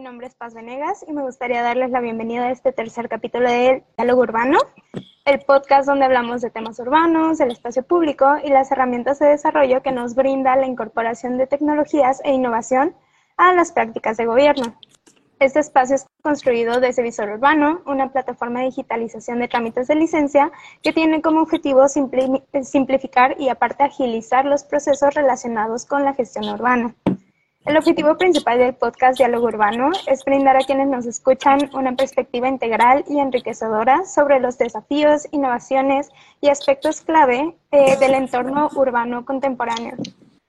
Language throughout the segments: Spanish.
mi nombre es Paz Venegas y me gustaría darles la bienvenida a este tercer capítulo de Diálogo Urbano, el podcast donde hablamos de temas urbanos, el espacio público y las herramientas de desarrollo que nos brinda la incorporación de tecnologías e innovación a las prácticas de gobierno. Este espacio es construido desde Visor Urbano, una plataforma de digitalización de trámites de licencia que tiene como objetivo simplificar y aparte agilizar los procesos relacionados con la gestión urbana. El objetivo principal del podcast Diálogo Urbano es brindar a quienes nos escuchan una perspectiva integral y enriquecedora sobre los desafíos, innovaciones y aspectos clave eh, del entorno urbano contemporáneo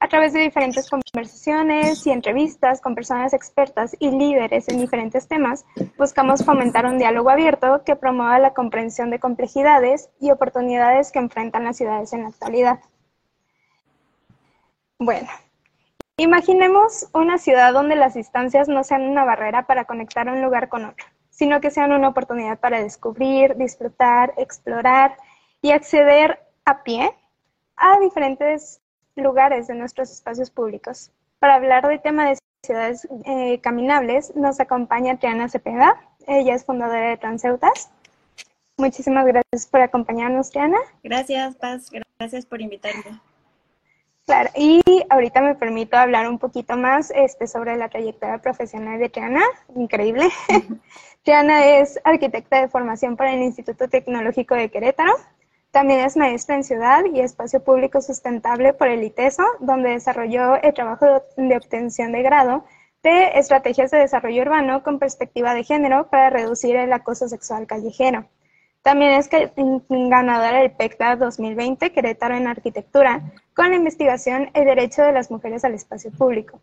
a través de diferentes conversaciones y entrevistas con personas expertas y líderes en diferentes temas, buscamos fomentar un diálogo abierto que promueva la comprensión de complejidades y oportunidades que enfrentan las ciudades en la actualidad. Bueno, imaginemos una ciudad donde las distancias no sean una barrera para conectar un lugar con otro, sino que sean una oportunidad para descubrir, disfrutar, explorar y acceder a pie a diferentes lugares de nuestros espacios públicos. Para hablar del tema de ciudades eh, caminables, nos acompaña Triana Cepeda. Ella es fundadora de Transeutas. Muchísimas gracias por acompañarnos, Triana. Gracias, Paz. Gracias por invitarme. Claro, y ahorita me permito hablar un poquito más este, sobre la trayectoria profesional de Triana. Increíble. Triana es arquitecta de formación para el Instituto Tecnológico de Querétaro. También es maestra en Ciudad y Espacio Público Sustentable por el ITESO, donde desarrolló el trabajo de obtención de grado de estrategias de desarrollo urbano con perspectiva de género para reducir el acoso sexual callejero. También es ganadora del PECTA 2020 Querétaro en Arquitectura con la investigación El Derecho de las Mujeres al Espacio Público.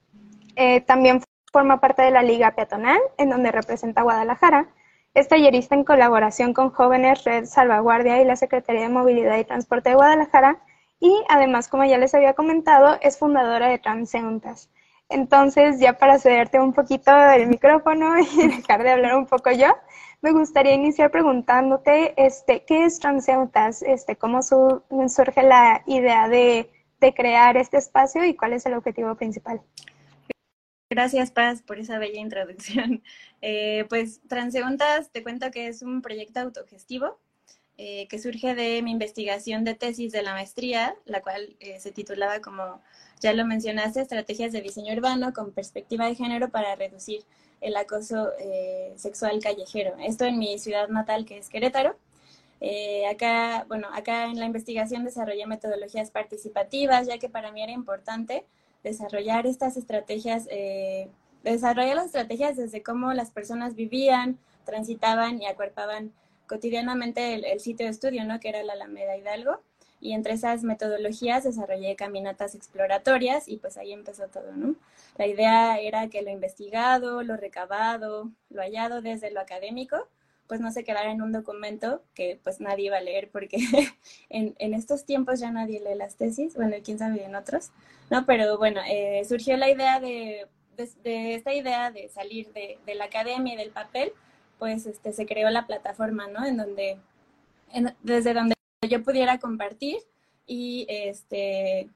Eh, también forma parte de la Liga Peatonal, en donde representa a Guadalajara, es tallerista en colaboración con Jóvenes Red Salvaguardia y la Secretaría de Movilidad y Transporte de Guadalajara y además, como ya les había comentado, es fundadora de Transeuntas. Entonces, ya para cederte un poquito el micrófono y dejar de hablar un poco yo, me gustaría iniciar preguntándote, este, ¿qué es Transeuntas? Este, ¿Cómo surge la idea de, de crear este espacio y cuál es el objetivo principal? Gracias, Paz, por esa bella introducción. Eh, pues Transeuntas, te cuento que es un proyecto autogestivo eh, que surge de mi investigación de tesis de la maestría, la cual eh, se titulaba, como ya lo mencionaste, Estrategias de Diseño Urbano con Perspectiva de Género para Reducir el Acoso Sexual Callejero. Esto en mi ciudad natal, que es Querétaro. acá, bueno, acá en la investigación desarrollé metodologías participativas, ya que para mí era importante desarrollar estas estrategias, eh, desarrollar las estrategias desde cómo las personas vivían, transitaban y acuerpaban cotidianamente el, sitio de estudio, ¿no? Que era la Alameda Hidalgo. Y entre esas metodologías desarrollé caminatas exploratorias y pues ahí empezó todo, ¿no? La idea era que lo investigado, lo recabado, lo hallado desde lo académico, pues no se quedara en un documento que pues nadie iba a leer porque en, en, estos tiempos ya nadie lee las tesis, bueno, quién sabe en otros, ¿no? Pero bueno, eh, surgió la idea de, de, esta idea de salir de, de, la academia y del papel, pues este, se creó la plataforma, ¿no? En donde, desde donde yo pudiera compartir y este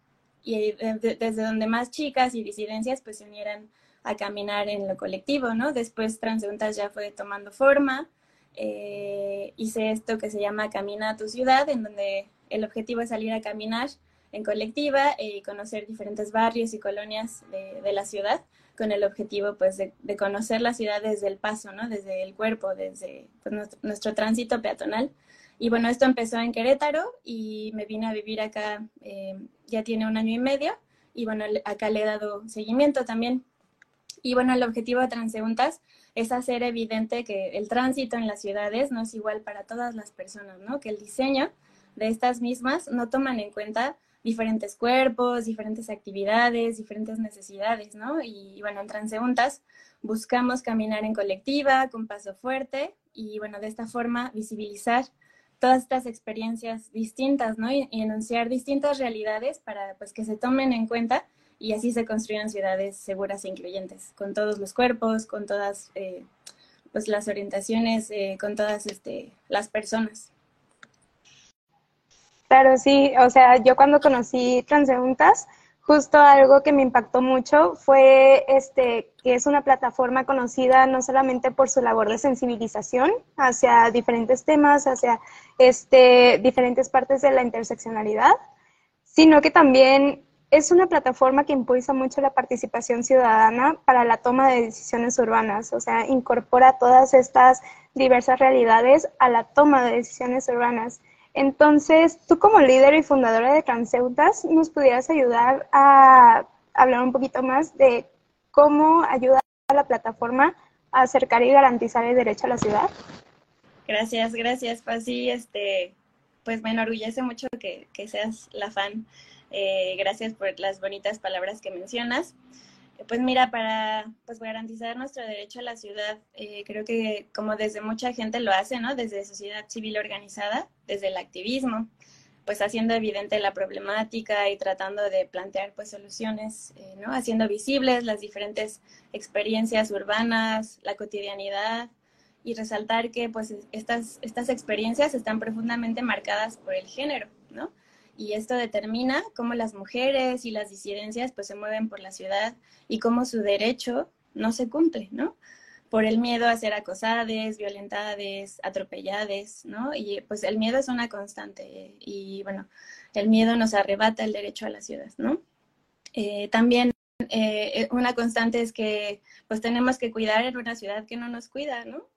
y desde donde más chicas y disidencias pues se unieran a caminar en lo colectivo, ¿no? Después Transeuntas ya fue tomando forma, eh, hice esto que se llama Camina a tu ciudad, en donde el objetivo es salir a caminar en colectiva y conocer diferentes barrios y colonias de, la ciudad con el objetivo pues de, conocer la ciudad desde el paso, ¿no? Desde el cuerpo, desde pues, nuestro, tránsito peatonal. Y bueno, esto empezó en Querétaro y me vine a vivir acá, eh, ya tiene un año y medio, y bueno, acá le he dado seguimiento también. Y bueno, el objetivo de Transeuntas es hacer evidente que el tránsito en las ciudades no es igual para todas las personas, ¿no? Que el diseño de estas mismas no toman en cuenta diferentes cuerpos, diferentes actividades, diferentes necesidades, ¿no? Y bueno, en transeúntas buscamos caminar en colectiva, con paso fuerte y bueno, de esta forma visibilizar todas estas experiencias distintas, ¿no? Y, enunciar distintas realidades para pues que se tomen en cuenta y así se construyen ciudades seguras e incluyentes, con todos los cuerpos, con todas eh, pues las orientaciones, eh, con todas este, las personas. Claro, sí, o sea, yo cuando conocí Transeuntas justo algo que me impactó mucho fue este que es una plataforma conocida no solamente por su labor de sensibilización hacia diferentes temas, hacia este diferentes partes de la interseccionalidad, sino que también es una plataforma que impulsa mucho la participación ciudadana para la toma de decisiones urbanas, o sea, incorpora todas estas diversas realidades a la toma de decisiones urbanas. Entonces, tú como líder y fundadora de Transeutas, ¿nos pudieras ayudar a hablar un poquito más de cómo ayuda a la plataforma a acercar y garantizar el derecho a la ciudad? Gracias, gracias, Paz. Sí, este, pues me enorgullece mucho que, que seas la fan. Eh, gracias por las bonitas palabras que mencionas. Pues mira, para pues, garantizar nuestro derecho a la ciudad, eh, creo que como desde mucha gente lo hace, ¿no? Desde sociedad civil organizada, desde el activismo, pues haciendo evidente la problemática y tratando de plantear pues soluciones, eh, ¿no? Haciendo visibles las diferentes experiencias urbanas, la cotidianidad y resaltar que pues estas, estas experiencias están profundamente marcadas por el género, ¿no? Y esto determina cómo las mujeres y las disidencias pues se mueven por la ciudad y cómo su derecho no se cumple, ¿no? Por el miedo a ser acosadas, violentadas, atropelladas, ¿no? Y pues el miedo es una constante y bueno, el miedo nos arrebata el derecho a la ciudad, ¿no? Eh, también eh, una constante es que pues tenemos que cuidar en una ciudad que no nos cuida, ¿no?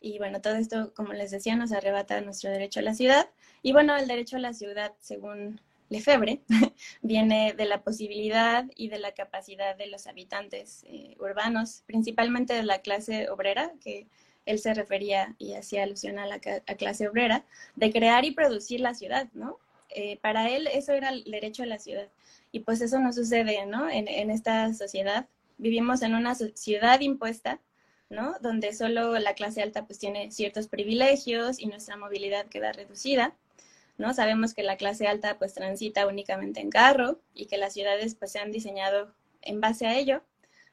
Y bueno, todo esto, como les decía, nos arrebata nuestro derecho a la ciudad. Y bueno, el derecho a la ciudad, según Lefebvre, viene de la posibilidad y de la capacidad de los habitantes eh, urbanos, principalmente de la clase obrera, que él se refería y hacía alusión a la clase obrera, de crear y producir la ciudad, ¿no? Eh, para él eso era el derecho a la ciudad. Y pues eso no sucede, ¿no? En, en esta sociedad. Vivimos en una ciudad impuesta ¿no? Donde solo la clase alta pues tiene ciertos privilegios y nuestra movilidad queda reducida, ¿no? Sabemos que la clase alta pues transita únicamente en carro y que las ciudades pues se han diseñado en base a ello,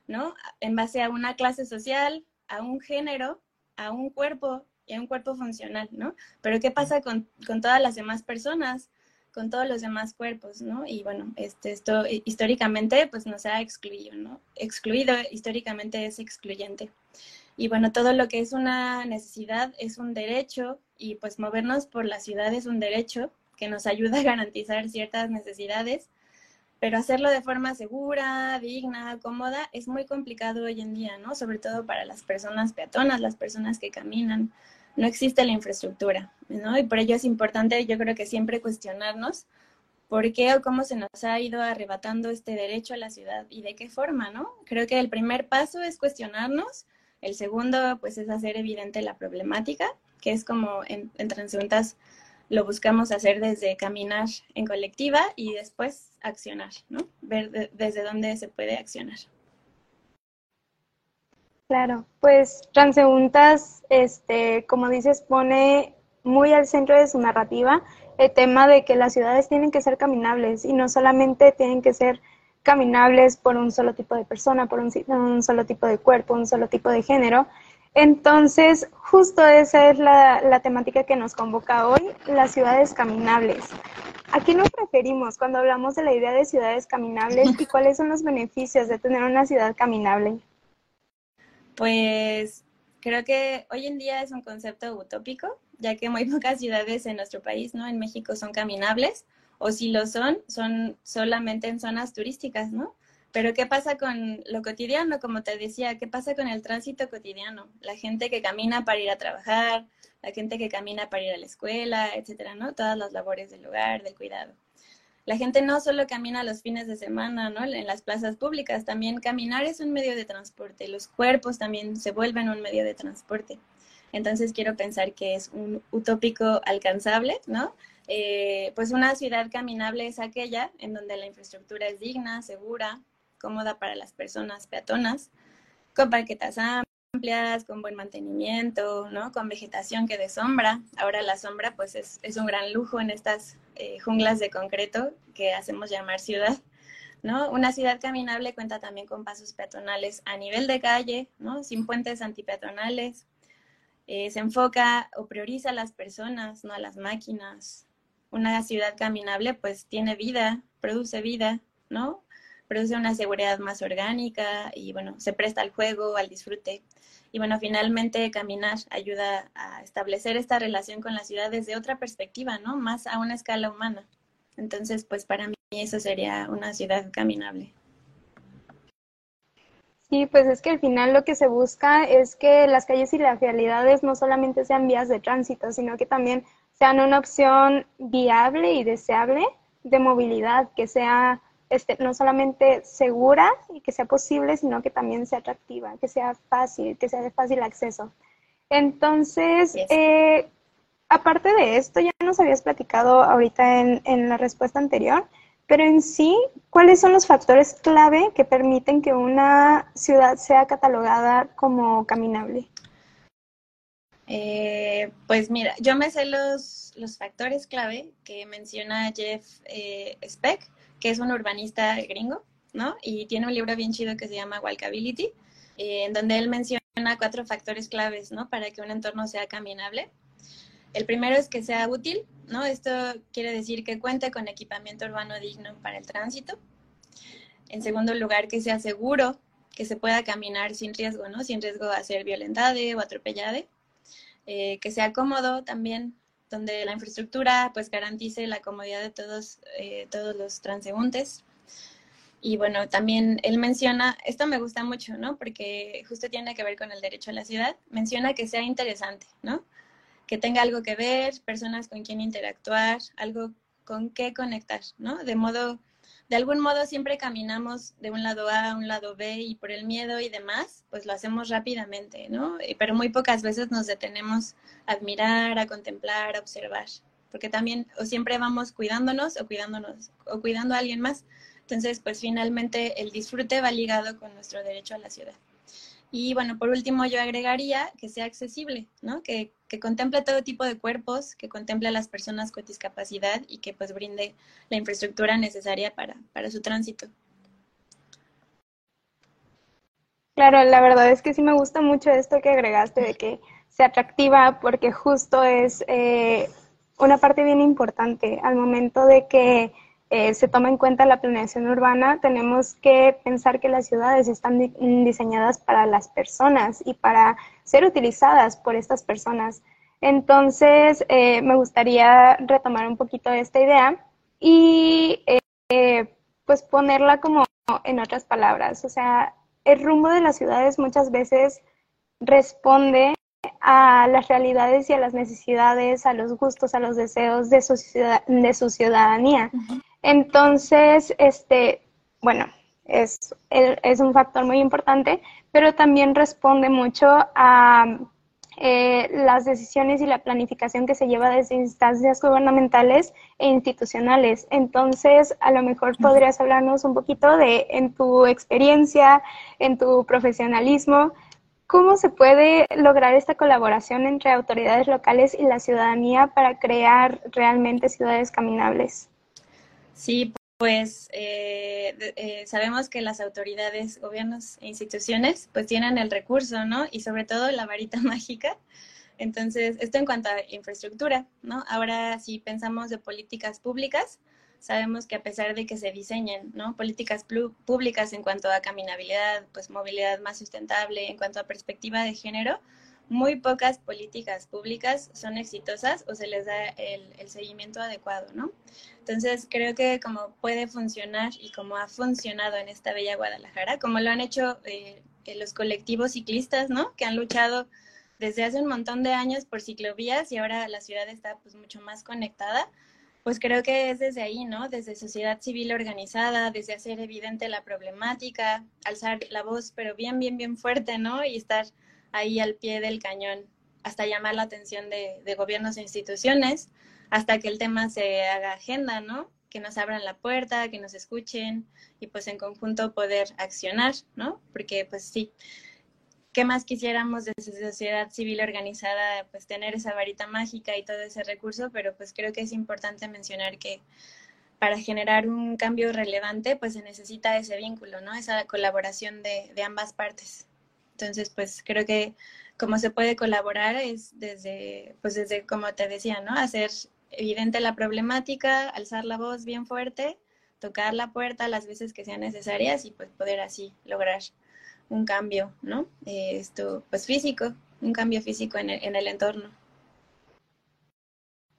¿no? En base a una clase social, a un género, a un cuerpo y a un cuerpo funcional, ¿no? Pero ¿qué pasa con, con todas las demás personas? Con todos los demás cuerpos, ¿no? Y bueno, este, esto históricamente pues nos ha excluido, ¿no? Excluido históricamente es excluyente. Y bueno, todo lo que es una necesidad es un derecho y pues movernos por la ciudad es un derecho que nos ayuda a garantizar ciertas necesidades, pero hacerlo de forma segura, digna, cómoda es muy complicado hoy en día, ¿no? Sobre todo para las personas peatonas, las personas que caminan, no existe la infraestructura, ¿no? Y por ello es importante, yo creo que siempre cuestionarnos por qué o cómo se nos ha ido arrebatando este derecho a la ciudad y de qué forma, ¿no? Creo que el primer paso es cuestionarnos, el segundo, pues, es hacer evidente la problemática, que es como en, en lo buscamos hacer desde caminar en colectiva y después accionar, ¿no? Ver desde dónde se puede accionar. Claro, pues Transeúntas, este, como dices, pone muy al centro de su narrativa el tema de que las ciudades tienen que ser caminables y no solamente tienen que ser caminables por un solo tipo de persona, por un, un solo tipo de cuerpo, un solo tipo de género. Entonces, justo esa es la, la temática que nos convoca hoy, las ciudades caminables. ¿A qué nos referimos cuando hablamos de la idea de ciudades caminables y cuáles son los beneficios de tener una ciudad caminable? Pues creo que hoy en día es un concepto utópico, ya que muy pocas ciudades en nuestro país, ¿no? En México son caminables, o si lo son, son solamente en zonas turísticas, ¿no? Pero ¿qué pasa con lo cotidiano? Como te decía, ¿qué pasa con el tránsito cotidiano? La gente que camina para ir a trabajar, la gente que camina para ir a la escuela, etcétera, ¿no? Todas las labores del hogar, del cuidado la gente no solo camina los fines de semana, ¿no? En las plazas públicas, también caminar es un medio de transporte, los cuerpos también se vuelven un medio de transporte. Entonces quiero pensar que es un utópico alcanzable, ¿no? Eh, pues una ciudad caminable es aquella en donde la infraestructura es digna, segura, cómoda para las personas peatonas, con parquetas amplias, con buen mantenimiento, ¿no? Con vegetación que de sombra. Ahora la sombra pues es, es un gran lujo en estas eh, junglas de concreto que hacemos llamar ciudad. ¿no? Una ciudad caminable cuenta también con pasos peatonales a nivel de calle, ¿no? sin puentes antipeatonales. Eh, se enfoca o prioriza a las personas, no a las máquinas. Una ciudad caminable pues tiene vida, produce vida, ¿no? produce una seguridad más orgánica y bueno, se presta al juego, al disfrute. Y bueno, finalmente caminar ayuda a establecer esta relación con la ciudad desde otra perspectiva, ¿no? Más a una escala humana. Entonces, pues para mí eso sería una ciudad caminable. Sí, pues es que al final lo que se busca es que las calles y las realidades no solamente sean vías de tránsito, sino que también sean una opción viable y deseable de movilidad, que sea este, no solamente segura y que sea posible, sino que también sea atractiva, que sea fácil, que sea de fácil acceso. Entonces, eh, aparte de esto, ya nos habías platicado ahorita en, en la respuesta anterior, pero en sí, ¿cuáles son los factores clave que permiten que una ciudad sea catalogada como caminable? Eh, pues mira, yo me sé los, los factores clave que menciona Jeff eh, Speck, que es un urbanista gringo, ¿no? Y tiene un libro bien chido que se llama Walkability, eh, en donde él menciona cuatro factores claves, ¿no? Para que un entorno sea caminable. El primero es que sea útil, ¿no? Esto quiere decir que cuente con equipamiento urbano digno para el tránsito. En segundo lugar, que sea seguro, que se pueda caminar sin riesgo, ¿no? Sin riesgo a ser violentada o atropellada. Eh, que sea cómodo también, donde la infraestructura pues garantice la comodidad de todos, eh, todos los transeúntes. Y bueno, también él menciona, esto me gusta mucho, ¿no? Porque justo tiene que ver con el derecho a la ciudad, menciona que sea interesante, ¿no? Que tenga algo que ver, personas con quien interactuar, algo con qué conectar, ¿no? De modo de algún modo siempre caminamos de un lado A a un lado B y por el miedo y demás, pues lo hacemos rápidamente, ¿no? Pero muy pocas veces nos detenemos a admirar, a contemplar, a observar, porque también o siempre vamos cuidándonos o cuidándonos o cuidando a alguien más. Entonces, pues finalmente el disfrute va ligado con nuestro derecho a la ciudad. Y bueno, por último yo agregaría que sea accesible, ¿no? Que, que contemple todo tipo de cuerpos, que contemple a las personas con discapacidad y que pues brinde la infraestructura necesaria para, para su tránsito. Claro, la verdad es que sí me gusta mucho esto que agregaste de que sea atractiva porque justo es eh, una parte bien importante al momento de que eh, se toma en cuenta la planeación urbana, tenemos que pensar que las ciudades están diseñadas para las personas y para ser utilizadas por estas personas. Entonces, eh, me gustaría retomar un poquito esta idea y eh, pues ponerla como en otras palabras. O sea, el rumbo de las ciudades muchas veces responde a las realidades y a las necesidades, a los gustos, a los deseos de su, de su ciudadanía. Entonces, este, bueno, es, es un factor muy importante, pero también responde mucho a eh, las decisiones y la planificación que se lleva desde instancias gubernamentales e institucionales. Entonces, a lo mejor podrías hablarnos un poquito de, en tu experiencia, en tu profesionalismo, cómo se puede lograr esta colaboración entre autoridades locales y la ciudadanía para crear realmente ciudades caminables. Sí, pues eh, eh, sabemos que las autoridades, gobiernos e instituciones pues tienen el recurso, ¿no? Y sobre todo la varita mágica. Entonces, esto en cuanto a infraestructura, ¿no? Ahora, si pensamos de políticas públicas, sabemos que a pesar de que se diseñen, ¿no? Políticas públicas en cuanto a caminabilidad, pues movilidad más sustentable, en cuanto a perspectiva de género, muy pocas políticas públicas son exitosas o se les da el, seguimiento adecuado, ¿no? Entonces, creo que como puede funcionar y como ha funcionado en esta bella Guadalajara, como lo han hecho eh, los colectivos ciclistas, ¿no? Que han luchado desde hace un montón de años por ciclovías y ahora la ciudad está pues mucho más conectada, pues creo que es desde ahí, ¿no? Desde sociedad civil organizada, desde hacer evidente la problemática, alzar la voz, pero bien, bien, bien fuerte, ¿no? Y estar ahí al pie del cañón hasta llamar la atención de, gobiernos e instituciones, hasta que el tema se haga agenda, ¿no? Que nos abran la puerta, que nos escuchen y pues en conjunto poder accionar, ¿no? Porque pues sí, ¿qué más quisiéramos desde sociedad civil organizada? Pues tener esa varita mágica y todo ese recurso, pero pues creo que es importante mencionar que para generar un cambio relevante, pues se necesita ese vínculo, ¿no? Esa colaboración de, de ambas partes. Entonces, pues creo que como se puede colaborar es desde, pues desde, como te decía, ¿no? Hacer evidente la problemática, alzar la voz bien fuerte, tocar la puerta las veces que sean necesarias y pues poder así lograr un cambio, ¿no? Eh, esto, pues físico, un cambio físico en el, en el entorno.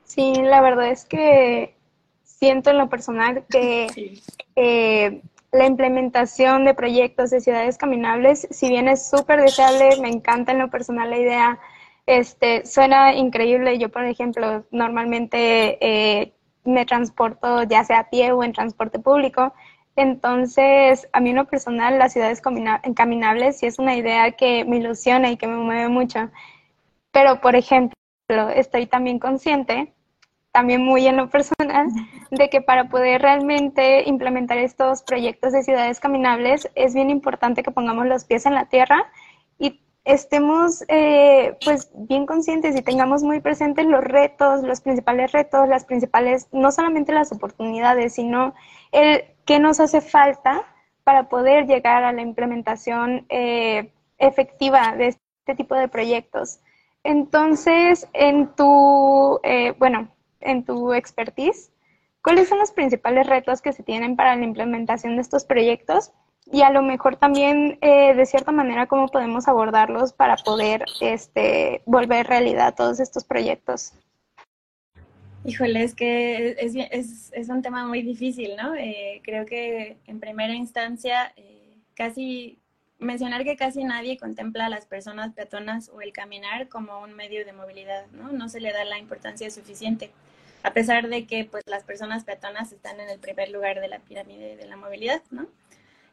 Sí, la verdad es que siento en lo personal que eh, la implementación de proyectos de ciudades caminables, si bien es súper deseable, me encanta en lo personal la idea, este, suena increíble. Yo, por ejemplo, normalmente eh, me transporto ya sea a pie o en transporte público. Entonces, a mí en lo personal, las ciudades caminables sí es una idea que me ilusiona y que me mueve mucho. Pero, por ejemplo, estoy también consciente también muy en lo personal, de que para poder realmente implementar estos proyectos de ciudades caminables es bien importante que pongamos los pies en la tierra y estemos eh, pues bien conscientes y tengamos muy presentes los retos, los principales retos, las principales, no solamente las oportunidades, sino el qué nos hace falta para poder llegar a la implementación eh, efectiva de este tipo de proyectos. Entonces, en tu, eh, bueno, en tu expertise, ¿cuáles son los principales retos que se tienen para la implementación de estos proyectos? Y a lo mejor también, eh, de cierta manera, cómo podemos abordarlos para poder este, volver realidad todos estos proyectos. Híjole, es que es, es, es un tema muy difícil, ¿no? Eh, creo que en primera instancia, eh, casi mencionar que casi nadie contempla a las personas peatonas o el caminar como un medio de movilidad, ¿no? No se le da la importancia suficiente a pesar de que pues las personas peatonas están en el primer lugar de la pirámide de la movilidad, ¿no?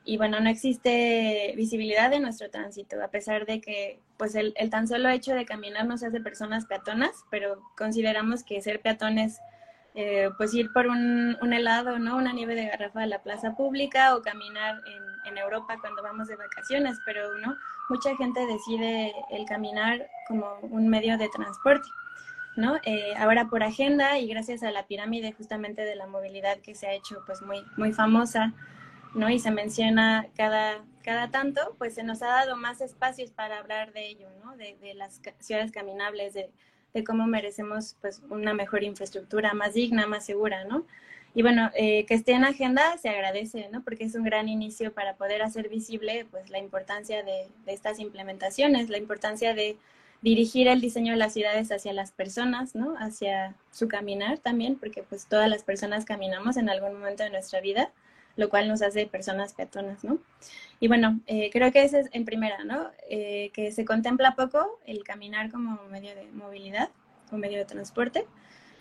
Y bueno, no existe visibilidad en nuestro tránsito, a pesar de que pues el, tan solo hecho de caminar nos hace personas peatonas, pero consideramos que ser peatones, eh, pues ir por un, helado, ¿no? Una nieve de garrafa a la plaza pública o caminar en, en Europa cuando vamos de vacaciones, pero no, mucha gente decide el caminar como un medio de transporte. ¿no? Eh, ahora por agenda y gracias a la pirámide justamente de la movilidad que se ha hecho pues muy, muy famosa, ¿no? Y se menciona cada, cada tanto, pues se nos ha dado más espacios para hablar de ello, ¿no? De, las ciudades caminables, de, cómo merecemos pues una mejor infraestructura más digna, más segura, ¿no? Y bueno, eh, que esté en agenda se agradece, ¿no? Porque es un gran inicio para poder hacer visible pues la importancia de, de estas implementaciones, la importancia de dirigir el diseño de las ciudades hacia las personas, ¿no? Hacia su caminar también, porque pues todas las personas caminamos en algún momento de nuestra vida, lo cual nos hace personas peatonas, ¿no? Y bueno, eh, creo que ese es en primera, ¿no? Eh, que se contempla poco el caminar como medio de movilidad, como medio de transporte.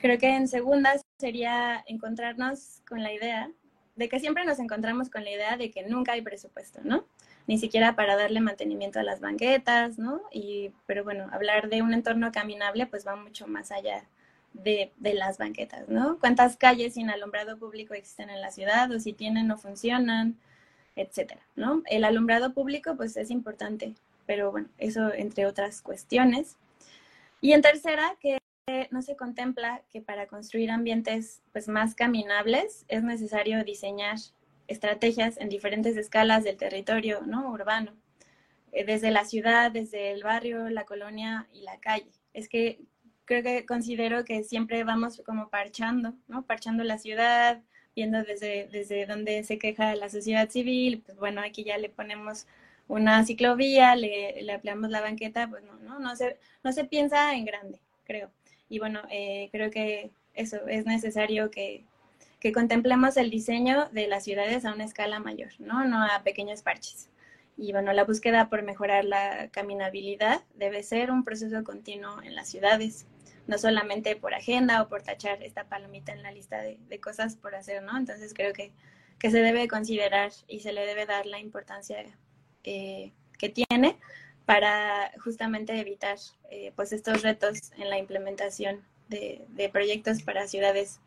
Creo que en segunda sería encontrarnos con la idea de que siempre nos encontramos con la idea de que nunca hay presupuesto, ¿no? ni siquiera para darle mantenimiento a las banquetas, ¿no? Y, pero bueno, hablar de un entorno caminable pues va mucho más allá de, de, las banquetas, ¿no? ¿Cuántas calles sin alumbrado público existen en la ciudad o si tienen o funcionan, etcétera, ¿no? El alumbrado público pues es importante, pero bueno, eso entre otras cuestiones. Y en tercera, que no se contempla que para construir ambientes pues más caminables es necesario diseñar estrategias en diferentes escalas del territorio ¿no? urbano, eh, desde la ciudad, desde el barrio, la colonia y la calle. Es que creo que considero que siempre vamos como parchando, ¿no? Parchando la ciudad, viendo desde, desde donde se queja la sociedad civil, pues bueno, aquí ya le ponemos una ciclovía, le, le ampliamos la banqueta, pues no, no, no se, no se piensa en grande, creo. Y bueno, eh, creo que eso es necesario que, que contemplemos el diseño de las ciudades a una escala mayor, ¿no? No a pequeños parches. Y bueno, la búsqueda por mejorar la caminabilidad debe ser un proceso continuo en las ciudades, no solamente por agenda o por tachar esta palomita en la lista de, cosas por hacer, ¿no? Entonces creo que, que, se debe considerar y se le debe dar la importancia eh, que tiene para justamente evitar eh, pues estos retos en la implementación de, proyectos para ciudades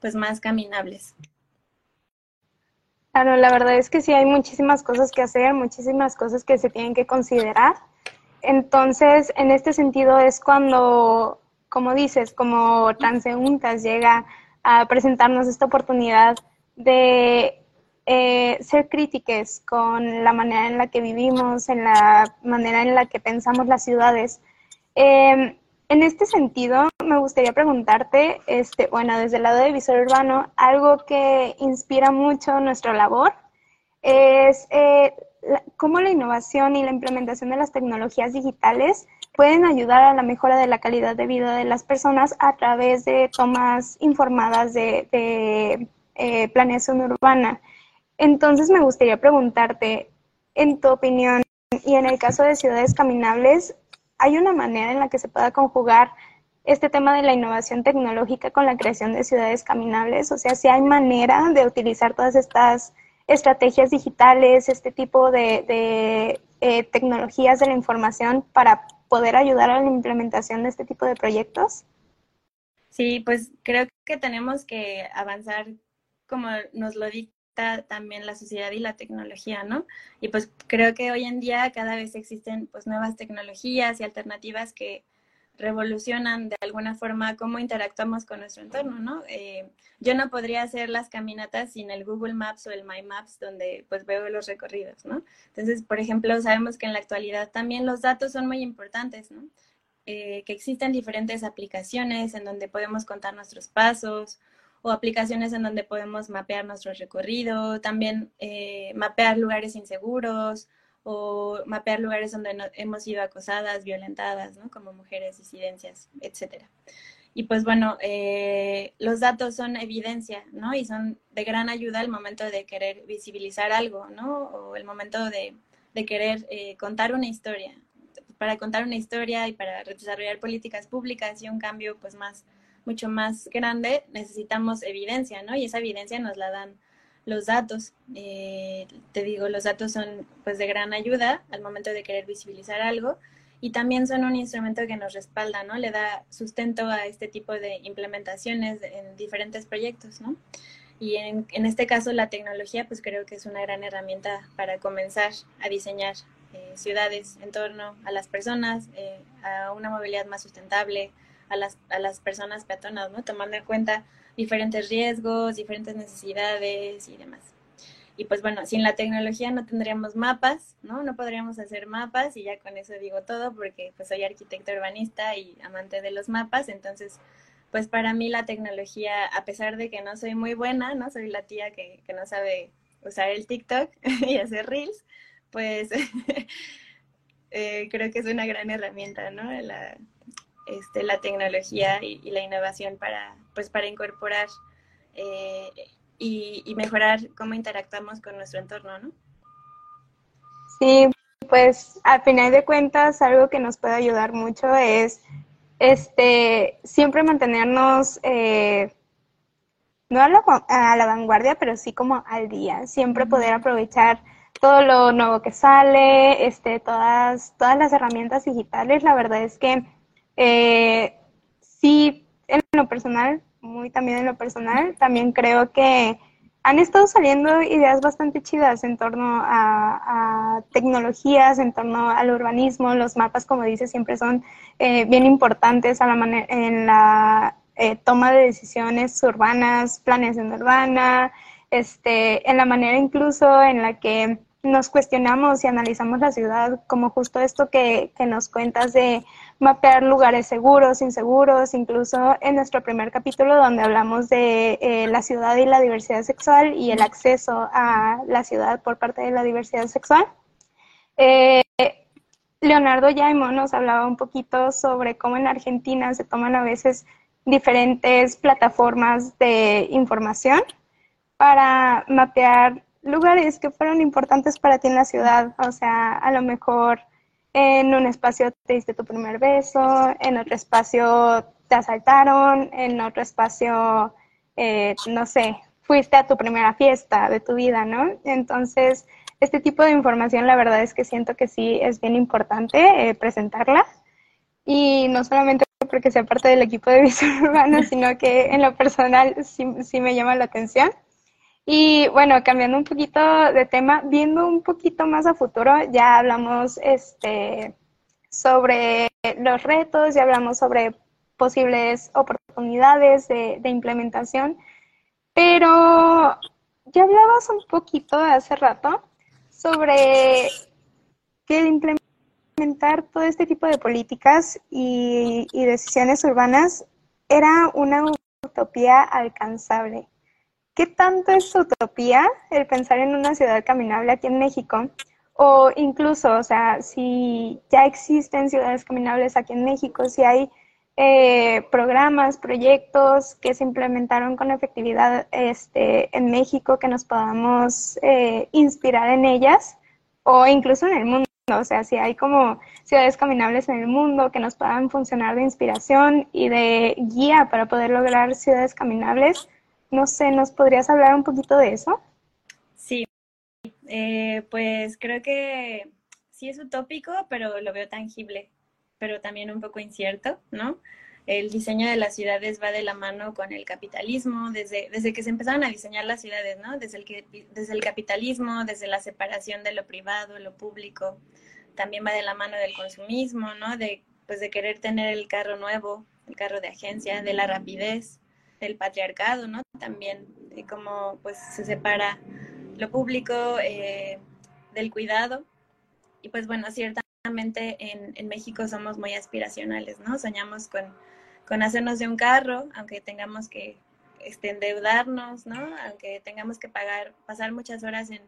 pues más caminables. Claro, la verdad es que sí hay muchísimas cosas que hacer, muchísimas cosas que se tienen que considerar. Entonces, en este sentido es cuando, como dices, como transeúntas llega a presentarnos esta oportunidad de eh, ser críticas con la manera en la que vivimos, en la manera en la que pensamos las ciudades. Em, en este sentido, me gustaría preguntarte, este, bueno, desde el lado de visor urbano, algo que inspira mucho nuestra labor es eh, cómo la innovación y la implementación de las tecnologías digitales pueden ayudar a la mejora de la calidad de vida de las personas a través de tomas informadas de, eh, planeación urbana. Entonces me gustaría preguntarte, en tu opinión y en el caso de ciudades caminables, ¿hay una manera en la que se pueda conjugar este tema de la innovación tecnológica con la creación de ciudades caminables? O sea, si hay manera de utilizar todas estas estrategias digitales, este tipo de, eh, tecnologías de la información para poder ayudar a la implementación de este tipo de proyectos? Sí, pues creo que tenemos que avanzar como nos lo dicta también la sociedad y la tecnología, ¿no? Y pues creo que hoy en día cada vez existen pues nuevas tecnologías y alternativas que revolucionan de alguna forma cómo interactuamos con nuestro entorno, ¿no? Eh, yo no podría hacer las caminatas sin el Google Maps o el My Maps donde pues veo los recorridos, ¿no? Entonces, por ejemplo, sabemos que en la actualidad también los datos son muy importantes, ¿no? Eh, que existen diferentes aplicaciones en donde podemos contar nuestros pasos o aplicaciones en donde podemos mapear nuestro recorrido, también eh, mapear lugares inseguros o mapear lugares donde hemos sido acosadas, violentadas, ¿no? Como mujeres, disidencias, etcétera. Y pues bueno, eh, los datos son evidencia, ¿no? Y son de gran ayuda al momento de querer visibilizar algo, ¿no? O el momento de, de querer eh, contar una historia. Para contar una historia y para desarrollar políticas públicas y un cambio pues más, mucho más grande, necesitamos evidencia, ¿no? Y esa evidencia nos la dan los datos. Eh, te digo, los datos son pues de gran ayuda al momento de querer visibilizar algo y también son un instrumento que nos respalda, ¿no? Le da sustento a este tipo de implementaciones en diferentes proyectos, ¿no? Y en, en este caso la tecnología pues creo que es una gran herramienta para comenzar a diseñar eh, ciudades en torno a las personas, eh, a una movilidad más sustentable, a las, a las personas peatonas, ¿no? Tomando en cuenta diferentes riesgos, diferentes necesidades y demás. Y pues bueno, sin la tecnología no tendríamos mapas, ¿no? No podríamos hacer mapas y ya con eso digo todo porque pues soy arquitecto urbanista y amante de los mapas, entonces pues para mí la tecnología, a pesar de que no soy muy buena, ¿no? Soy la tía que, que no sabe usar el TikTok y hacer reels, pues eh, creo que es una gran herramienta, ¿no? La, este, la tecnología y, la innovación para, pues, para incorporar eh, y, mejorar cómo interactuamos con nuestro entorno, ¿no? Sí, pues al final de cuentas algo que nos puede ayudar mucho es este siempre mantenernos eh, no a la, a la, vanguardia, pero sí como al día, siempre poder aprovechar todo lo nuevo que sale, este, todas, todas las herramientas digitales, la verdad es que eh, sí, en lo personal, muy también en lo personal, también creo que han estado saliendo ideas bastante chidas en torno a, tecnologías, en torno al urbanismo. Los mapas, como dice, siempre son eh, bien importantes a la en la eh, toma de decisiones urbanas, planeación urbana, este, en la manera incluso en la que nos cuestionamos y analizamos la ciudad, como justo esto que, que nos cuentas de mapear lugares seguros, inseguros, incluso en nuestro primer capítulo donde hablamos de eh, la ciudad y la diversidad sexual y el acceso a la ciudad por parte de la diversidad sexual. Eh, Leonardo Yaimo nos hablaba un poquito sobre cómo en Argentina se toman a veces diferentes plataformas de información para mapear lugares que fueron importantes para ti en la ciudad, o sea, a lo mejor en un espacio te diste tu primer beso, en otro espacio te asaltaron, en otro espacio, eh, no sé, fuiste a tu primera fiesta de tu vida, ¿no? Entonces, este tipo de información la verdad es que siento que sí es bien importante eh, presentarla y no solamente porque sea parte del equipo de visión urbana, sino que en lo personal sí, sí me llama la atención. Y bueno, cambiando un poquito de tema, viendo un poquito más a futuro, ya hablamos este, sobre los retos, ya hablamos sobre posibles oportunidades de, implementación, pero ya hablabas un poquito hace rato sobre que implementar todo este tipo de políticas y decisiones urbanas era una utopía alcanzable. ¿Qué tanto es utopía el pensar en una ciudad caminable aquí en México? O incluso, o sea, si ya existen ciudades caminables aquí en México, si hay eh, programas, proyectos que se implementaron con efectividad este, en México, que nos podamos eh, inspirar en ellas o incluso en el mundo. O sea, si hay como ciudades caminables en el mundo que nos puedan funcionar de inspiración y de guía para poder lograr ciudades caminables, no sé, ¿nos podrías hablar un poquito de eso? Sí, eh, pues creo que sí es utópico, pero lo veo tangible pero también un poco incierto, ¿no? El diseño de las ciudades va de la mano con el capitalismo, desde, desde que se empezaron a diseñar las ciudades, ¿no? Desde el, desde el capitalismo, desde la separación de lo privado, lo público, también va de la mano del consumismo, ¿no? De, pues de querer tener el carro nuevo, el carro de agencia, de la rapidez, del patriarcado, ¿no? También de cómo pues se separa lo público eh, del cuidado. Y pues bueno, cierta en, en, México somos muy aspiracionales, ¿no? Soñamos con, con hacernos de un carro, aunque tengamos que este, endeudarnos, ¿no? Aunque tengamos que pagar, pasar muchas horas en,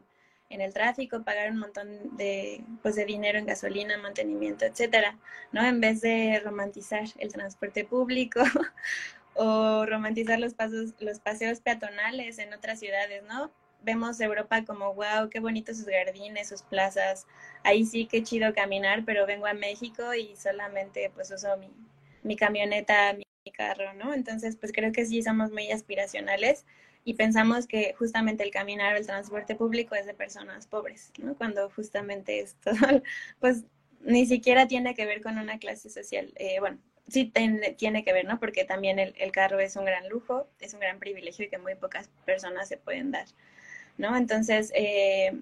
en el tráfico, pagar un montón de, pues, de dinero en gasolina, mantenimiento, etcétera, ¿no? En vez de romantizar el transporte público o romantizar los pasos, los paseos peatonales en otras ciudades, ¿no? vemos Europa como, wow, qué bonitos sus jardines, sus plazas, ahí sí, qué chido caminar, pero vengo a México y solamente pues uso mi, mi camioneta, mi, carro, ¿no? Entonces, pues creo que sí somos muy aspiracionales y pensamos que justamente el caminar o el transporte público es de personas pobres, ¿no? Cuando justamente esto, pues ni siquiera tiene que ver con una clase social. Eh, bueno, sí tiene que ver, ¿no? Porque también el, el, carro es un gran lujo, es un gran privilegio y que muy pocas personas se pueden dar. ¿no? Entonces, eh,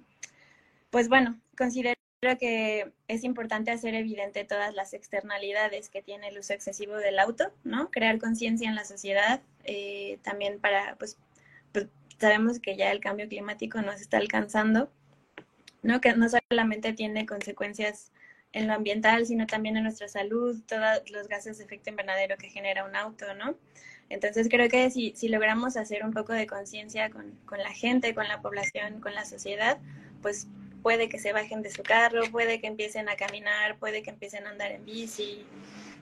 pues bueno, considero que es importante hacer evidente todas las externalidades que tiene el uso excesivo del auto, ¿no? Crear conciencia en la sociedad, eh, también para, pues, pues, sabemos que ya el cambio climático nos está alcanzando, ¿no? Que no solamente tiene consecuencias en lo ambiental, sino también en nuestra salud, todos los gases de efecto invernadero que genera un auto, ¿no? Entonces creo que si, si logramos hacer un poco de conciencia con, con, la gente, con la población, con la sociedad, pues puede que se bajen de su carro, puede que empiecen a caminar, puede que empiecen a andar en bici,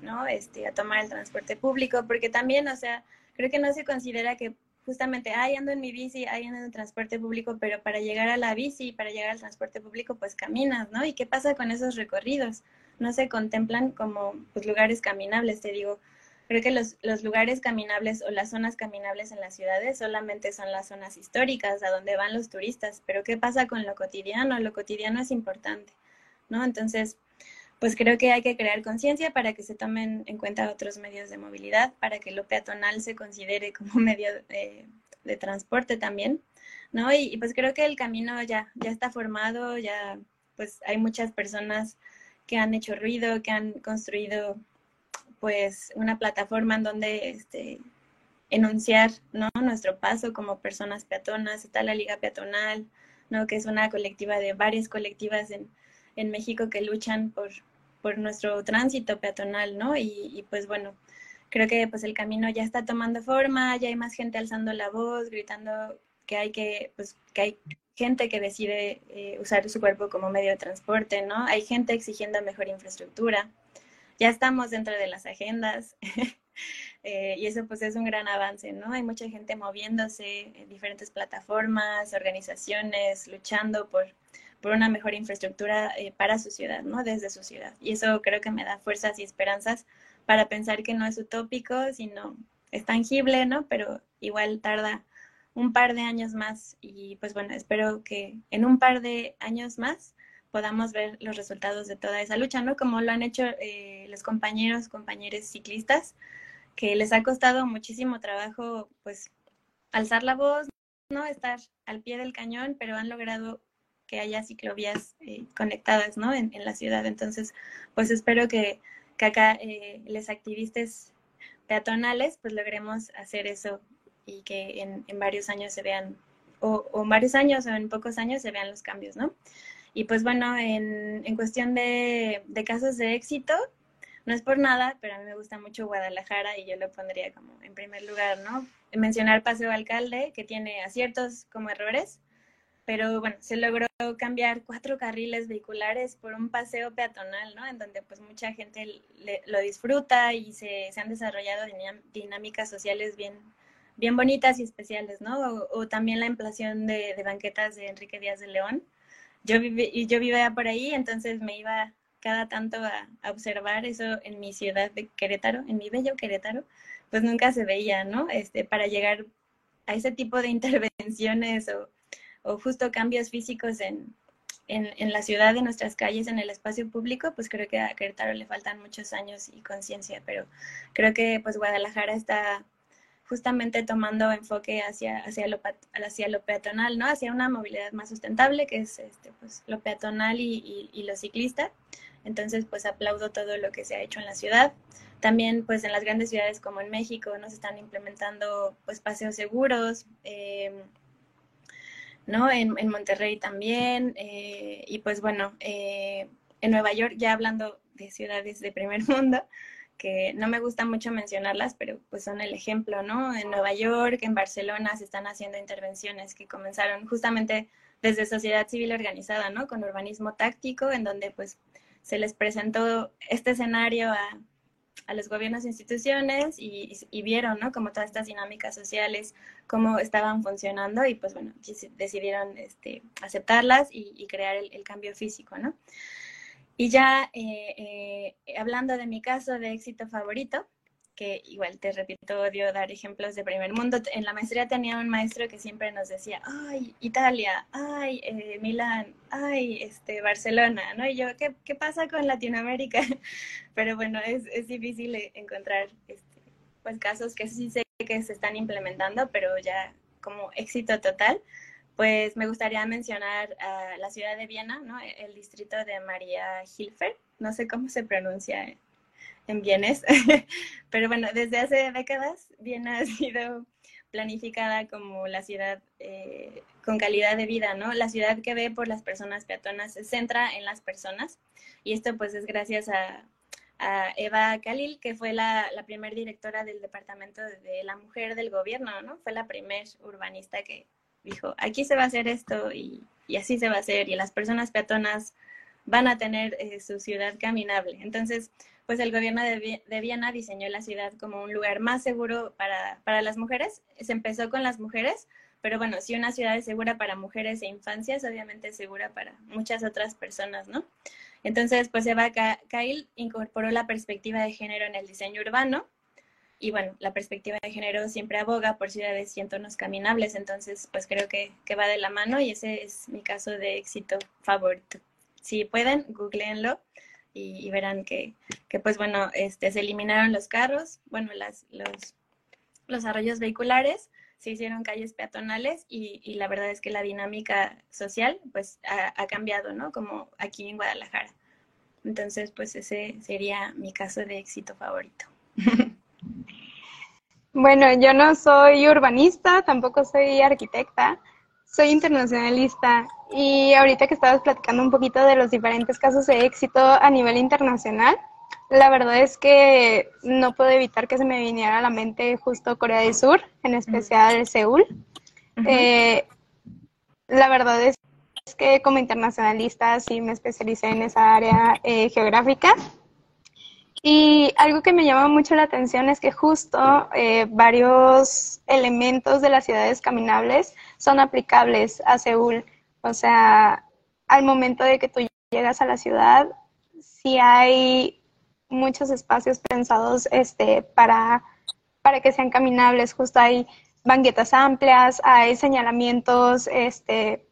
¿no? Este, a tomar el transporte público, porque también, o sea, creo que no se considera que justamente, ay, ando en mi bici, ay, ando en el transporte público, pero para llegar a la bici, para llegar al transporte público, pues caminas, ¿no? ¿Y qué pasa con esos recorridos? No se contemplan como pues, lugares caminables, te digo, Creo que los, los, lugares caminables o las zonas caminables en las ciudades solamente son las zonas históricas, a donde van los turistas, pero ¿qué pasa con lo cotidiano? Lo cotidiano es importante, ¿no? Entonces, pues creo que hay que crear conciencia para que se tomen en cuenta otros medios de movilidad, para que lo peatonal se considere como medio de, transporte también, ¿no? Y, y, pues creo que el camino ya, ya está formado, ya pues hay muchas personas que han hecho ruido, que han construido pues una plataforma en donde este, enunciar ¿no? nuestro paso como personas peatonas, está la Liga Peatonal, ¿no? que es una colectiva de varias colectivas en, en México que luchan por, por nuestro tránsito peatonal, ¿no? Y, y, pues bueno, creo que pues el camino ya está tomando forma, ya hay más gente alzando la voz, gritando que hay que, pues que hay gente que decide eh, usar su cuerpo como medio de transporte, ¿no? Hay gente exigiendo mejor infraestructura ya estamos dentro de las agendas eh, y eso pues es un gran avance, ¿no? Hay mucha gente moviéndose en diferentes plataformas, organizaciones, luchando por, por una mejor infraestructura eh, para su ciudad, ¿no? Desde su ciudad. Y eso creo que me da fuerzas y esperanzas para pensar que no es utópico, sino es tangible, ¿no? Pero igual tarda un par de años más y pues bueno, espero que en un par de años más podamos ver los resultados de toda esa lucha, ¿no? Como lo han hecho eh, los compañeros, compañeros ciclistas, que les ha costado muchísimo trabajo, pues, alzar la voz, ¿no? Estar al pie del cañón, pero han logrado que haya ciclovías eh, conectadas, ¿no? En, la ciudad. Entonces, pues espero que, que acá eh, los activistas peatonales, pues logremos hacer eso y que en, en varios años se vean, o, o, varios años o en pocos años se vean los cambios, ¿no? Y pues bueno, en, en cuestión de, de, casos de éxito, No es por nada, pero a mí me gusta mucho Guadalajara y yo lo pondría como en primer lugar, ¿no? Mencionar Paseo Alcalde, que tiene aciertos como errores, pero bueno, se logró cambiar cuatro carriles vehiculares por un paseo peatonal, ¿no? En donde pues mucha gente lo disfruta y se, se, han desarrollado dinámicas sociales bien, bien bonitas y especiales, ¿no? O, también la emplación de, de, banquetas de Enrique Díaz de León. Yo, y yo vivía por ahí, entonces me iba cada tanto a, a, observar eso en mi ciudad de Querétaro, en mi bello Querétaro, pues nunca se veía, ¿no? Este, para llegar a ese tipo de intervenciones o o justo cambios físicos en, en, la ciudad, en nuestras calles, en el espacio público, pues creo que a Querétaro le faltan muchos años y conciencia, pero creo que pues Guadalajara está justamente tomando enfoque hacia, hacia, lo, hacia lo peatonal, ¿no? Hacia una movilidad más sustentable, que es este, pues, lo peatonal y, y, lo ciclista. Entonces, pues aplaudo todo lo que se ha hecho en la ciudad. También, pues en las grandes ciudades como en México, nos están implementando pues paseos seguros, eh, ¿no? En, Monterrey también, eh, y pues bueno, eh, en Nueva York, ya hablando de ciudades de primer mundo, que no me gusta mucho mencionarlas, pero pues son el ejemplo, ¿no? En Nueva York, en Barcelona se están haciendo intervenciones que comenzaron justamente desde sociedad civil organizada, ¿no? Con urbanismo táctico, en donde pues se les presentó este escenario a a los gobiernos e instituciones y, vieron, ¿no? Como todas estas dinámicas sociales, cómo estaban funcionando y pues bueno, decidieron este, aceptarlas y, crear el, cambio físico, ¿no? Y ya eh, eh, hablando de mi caso de éxito favorito, que igual te repito, odio dar ejemplos de primer mundo. En la maestría tenía un maestro que siempre nos decía, ay, Italia, ay, eh, Milán, ay, este, Barcelona, ¿no? Y yo, ¿qué, qué pasa con Latinoamérica? Pero bueno, es, es difícil encontrar este, pues casos que sí sé que se están implementando, pero ya como éxito total. Pues me gustaría mencionar la ciudad de Viena, ¿no? El distrito de María Hilfer, no sé cómo se pronuncia en bienes. Pero bueno, desde hace décadas Viena ha sido planificada como la ciudad eh, con calidad de vida, ¿no? La ciudad que ve por las personas peatonas se centra en las personas y esto pues es gracias a, Eva Khalil, que fue la, la primer directora del Departamento de la Mujer del Gobierno, ¿no? Fue la primer urbanista que dijo, aquí se va a hacer esto y, así se va a hacer y las personas peatonas van a tener eh, su ciudad caminable. Entonces, pues el gobierno de, Viena diseñó la ciudad como un lugar más seguro para, para, las mujeres. Se empezó con las mujeres, pero bueno, si una ciudad es segura para mujeres e infancias, obviamente es segura para muchas otras personas, ¿no? Entonces, pues Eva Kail incorporó la perspectiva de género en el diseño urbano. Y bueno, la perspectiva de género siempre aboga por ciudades y entornos caminables, entonces pues creo que, que va de la mano y ese es mi caso de éxito favorito. Si pueden, googleenlo y, verán que, que, pues bueno, este, se eliminaron los carros, bueno, las, los, los arroyos vehiculares, se hicieron calles peatonales y, y, la verdad es que la dinámica social pues ha, ha, cambiado, ¿no? Como aquí en Guadalajara. Entonces, pues ese sería mi caso de éxito favorito. Bueno, yo no soy urbanista, tampoco soy arquitecta, soy internacionalista y ahorita que estabas platicando un poquito de los diferentes casos de éxito a nivel internacional, la verdad es que no puedo evitar que se me viniera a la mente justo Corea del Sur, en especial Seúl. Eh, la verdad es que como internacionalista sí me especialicé en esa área eh, geográfica. Y algo que me llama mucho la atención es que justo eh, varios elementos de las ciudades caminables son aplicables a Seúl. O sea, al momento de que tú llegas a la ciudad, sí hay muchos espacios pensados este, para, para que sean caminables. Justo hay banquetas amplias, hay señalamientos, este,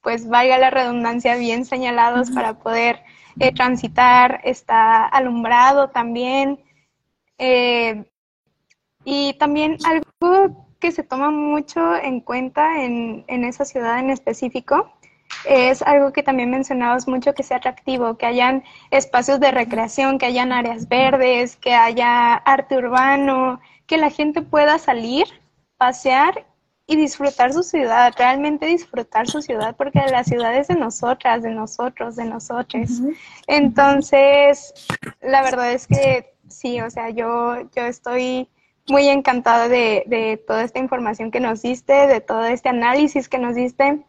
pues valga la redundancia, bien señalados para poder eh, transitar, está alumbrado también. Eh, y también algo que se toma mucho en cuenta en, en esa ciudad en específico es algo que también mencionabas mucho, que sea atractivo, que hayan espacios de recreación, que hayan áreas verdes, que haya arte urbano, que la gente pueda salir, pasear y disfrutar su ciudad, realmente disfrutar su ciudad, porque la ciudad es de nosotras, de nosotros, de nosotros. Entonces, la verdad es que sí, o sea, yo, yo estoy muy encantada de, de toda esta información que nos diste, de todo este análisis que nos diste.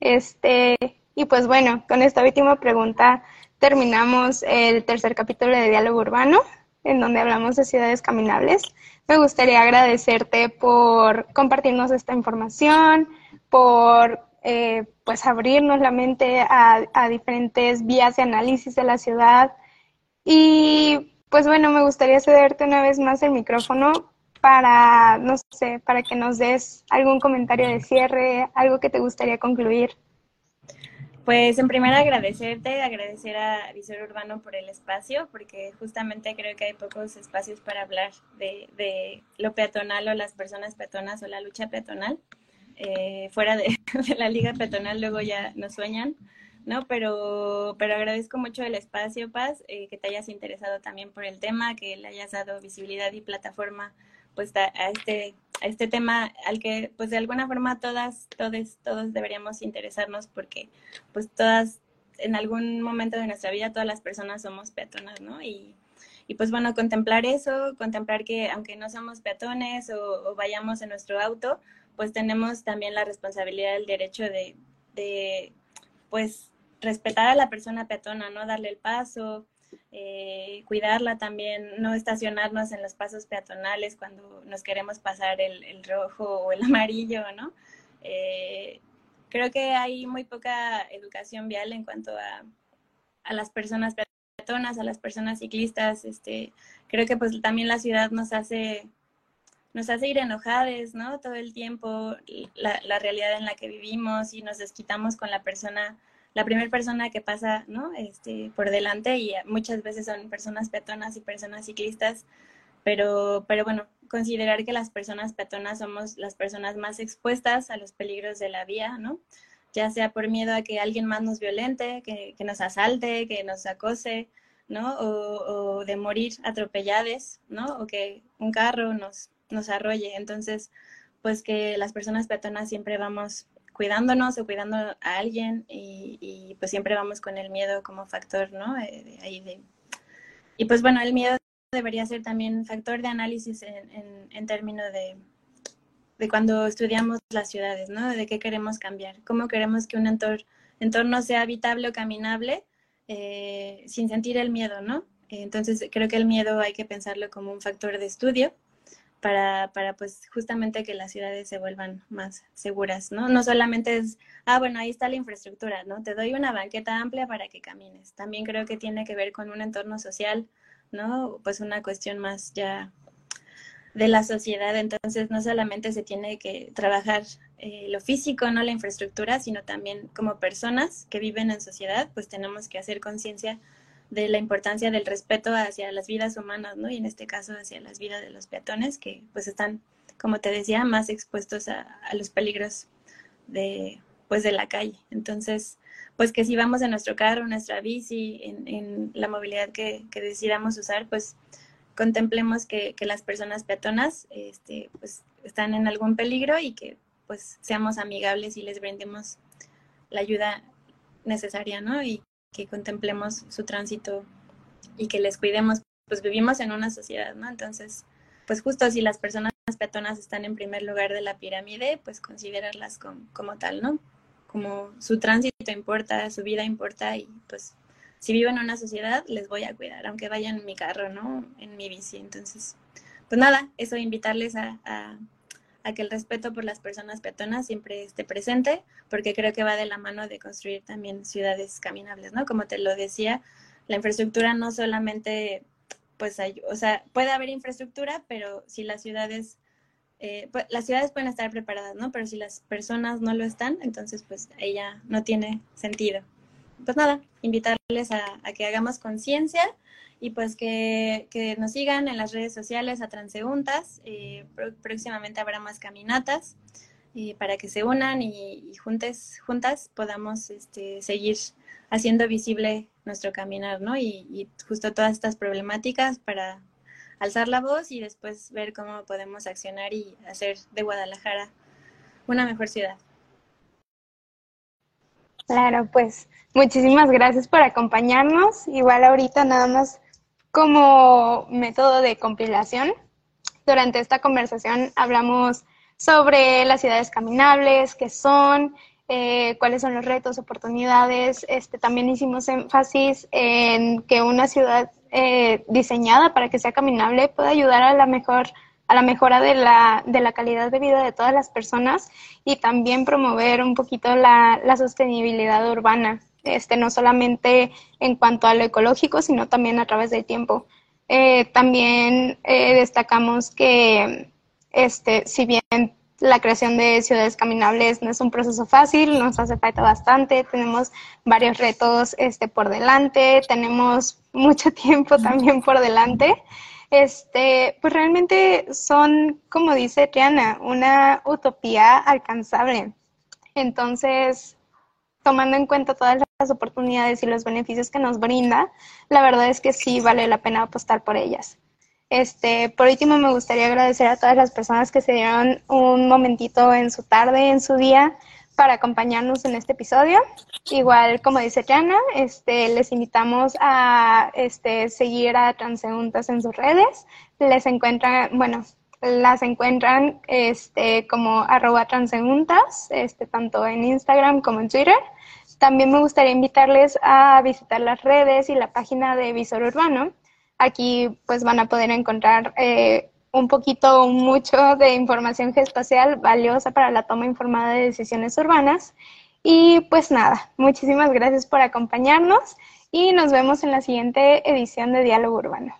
Este, y pues bueno, con esta última pregunta terminamos el tercer capítulo de Diálogo Urbano, en donde hablamos de ciudades caminables. Me gustaría agradecerte por compartirnos esta información, por eh, pues abrirnos la mente a, a diferentes vías de análisis de la ciudad. Y pues bueno, me gustaría cederte una vez más el micrófono para, no sé, para que nos des algún comentario de cierre, algo que te gustaría concluir. Pues en primera agradecerte, agradecer a Visor Urbano por el espacio, porque justamente creo que hay pocos espacios para hablar de, lo peatonal o las personas peatonas o la lucha peatonal. Eh, fuera de, la liga peatonal luego ya nos sueñan, ¿no? Pero, pero agradezco mucho el espacio, Paz, eh, que te hayas interesado también por el tema, que le hayas dado visibilidad y plataforma pues a, este a este tema al que pues de alguna forma todas todos todos deberíamos interesarnos porque pues todas en algún momento de nuestra vida todas las personas somos peatonas no y, y pues bueno contemplar eso contemplar que aunque no somos peatones o, vayamos en nuestro auto pues tenemos también la responsabilidad del derecho de, de pues respetar a la persona peatona no darle el paso eh, cuidarla también, no estacionarnos en los pasos peatonales cuando nos queremos pasar el, rojo o el amarillo, ¿no? Eh, creo que hay muy poca educación vial en cuanto a, a las personas peatonas, a las personas ciclistas, este, creo que pues también la ciudad nos hace nos hace ir enojadas, ¿no? Todo el tiempo, la, la realidad en la que vivimos y nos desquitamos con la persona la primera persona que pasa, ¿no? Este, por delante y muchas veces son personas peatonas y personas ciclistas, pero, pero bueno, considerar que las personas peatonas somos las personas más expuestas a los peligros de la vía, ¿no? Ya sea por miedo a que alguien más nos violente, que, que nos asalte, que nos acose, ¿no? O, o de morir atropelladas, ¿no? O que un carro nos, nos arrolle. Entonces, pues que las personas peatonas siempre vamos cuidándonos o cuidando a alguien y, pues siempre vamos con el miedo como factor, ¿no? Eh, ahí. Y pues bueno, el miedo debería ser también factor de análisis en, en, términos de, de cuando estudiamos las ciudades, ¿no? De qué queremos cambiar, cómo queremos que un entorno, entorno sea habitable o caminable eh, sin sentir el miedo, ¿no? Entonces creo que el miedo hay que pensarlo como un factor de estudio para, para pues justamente que las ciudades se vuelvan más seguras, ¿no? No solamente es, ah, bueno, ahí está la infraestructura, ¿no? Te doy una banqueta amplia para que camines. También creo que tiene que ver con un entorno social, ¿no? Pues una cuestión más ya de la sociedad, entonces no solamente se tiene que trabajar eh, lo físico, no la infraestructura, sino también como personas que viven en sociedad, pues tenemos que hacer conciencia de la importancia del respeto hacia las vidas humanas, ¿no? Y en este caso hacia las vidas de los peatones que pues están, como te decía, más expuestos a, los peligros de, pues, de la calle. Entonces, pues que si vamos en nuestro carro, nuestra bici, en, la movilidad que, decidamos usar, pues contemplemos que, que, las personas peatonas este, pues, están en algún peligro y que pues seamos amigables y les brindemos la ayuda necesaria, ¿no? Y que contemplemos su tránsito y que les cuidemos, pues vivimos en una sociedad, ¿no? Entonces, pues justo si las personas peatonas están en primer lugar de la pirámide, pues considerarlas como, tal, ¿no? Como su tránsito importa, su vida importa y pues si vivo en una sociedad les voy a cuidar, aunque vayan en mi carro, ¿no? En mi bici. Entonces, pues nada, eso invitarles a a que el respeto por las personas peatonas siempre esté presente, porque creo que va de la mano de construir también ciudades caminables, ¿no? Como te lo decía, la infraestructura no solamente, pues, hay, o sea, puede haber infraestructura, pero si las ciudades, eh, pues, las ciudades pueden estar preparadas, ¿no? Pero si las personas no lo están, entonces, pues, ella no tiene sentido. Pues nada, invitarles a, que hagamos conciencia y pues que, nos sigan en las redes sociales a Transeuntas. Eh, próximamente habrá más caminatas eh, para que se unan y, juntes, juntas podamos este, seguir haciendo visible nuestro caminar, ¿no? Y, justo todas estas problemáticas para alzar la voz y después ver cómo podemos accionar y hacer de Guadalajara una mejor ciudad. Claro, pues muchísimas gracias por acompañarnos. Igual ahorita nada más como método de compilación. Durante esta conversación hablamos sobre las ciudades caminables, qué son, eh, cuáles son los retos, oportunidades. Este, también hicimos énfasis en que una ciudad eh, diseñada para que sea caminable puede ayudar a la mejor a la mejora de la, de la calidad de vida de todas las personas y también promover un poquito la, la sostenibilidad urbana, este, no solamente en cuanto a lo ecológico, sino también a través del tiempo. Eh, también eh, destacamos que este, si bien la creación de ciudades caminables no es un proceso fácil, nos hace falta bastante, tenemos varios retos este, por delante, tenemos mucho tiempo también por delante este, pues realmente son, como dice Triana, una utopía alcanzable. Entonces, tomando en cuenta todas las oportunidades y los beneficios que nos brinda, la verdad es que sí vale la pena apostar por ellas. Este, por último, me gustaría agradecer a todas las personas que se dieron un momentito en su tarde, en su día, para acompañarnos en este episodio. Igual, como dice Jana, este, les invitamos a este, seguir a Transeuntas en sus redes. Les encuentran, bueno, las encuentran este, como arroba transeuntas, este, tanto en Instagram como en Twitter. También me gustaría invitarles a visitar las redes y la página de Visor Urbano. Aquí pues van a poder encontrar eh, un poquito, mucho de información geoespacial valiosa para la toma informada de decisiones urbanas. Y pues nada, muchísimas gracias por acompañarnos y nos vemos en la siguiente edición de Diálogo Urbano.